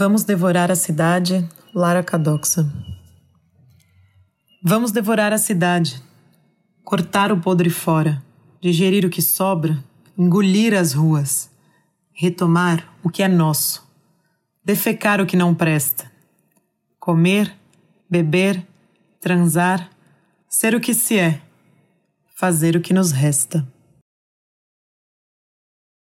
Vamos devorar a cidade, Lara Cadoxa. Vamos devorar a cidade, cortar o podre fora, digerir o que sobra, engolir as ruas, retomar o que é nosso, defecar o que não presta, comer, beber, transar, ser o que se é, fazer o que nos resta.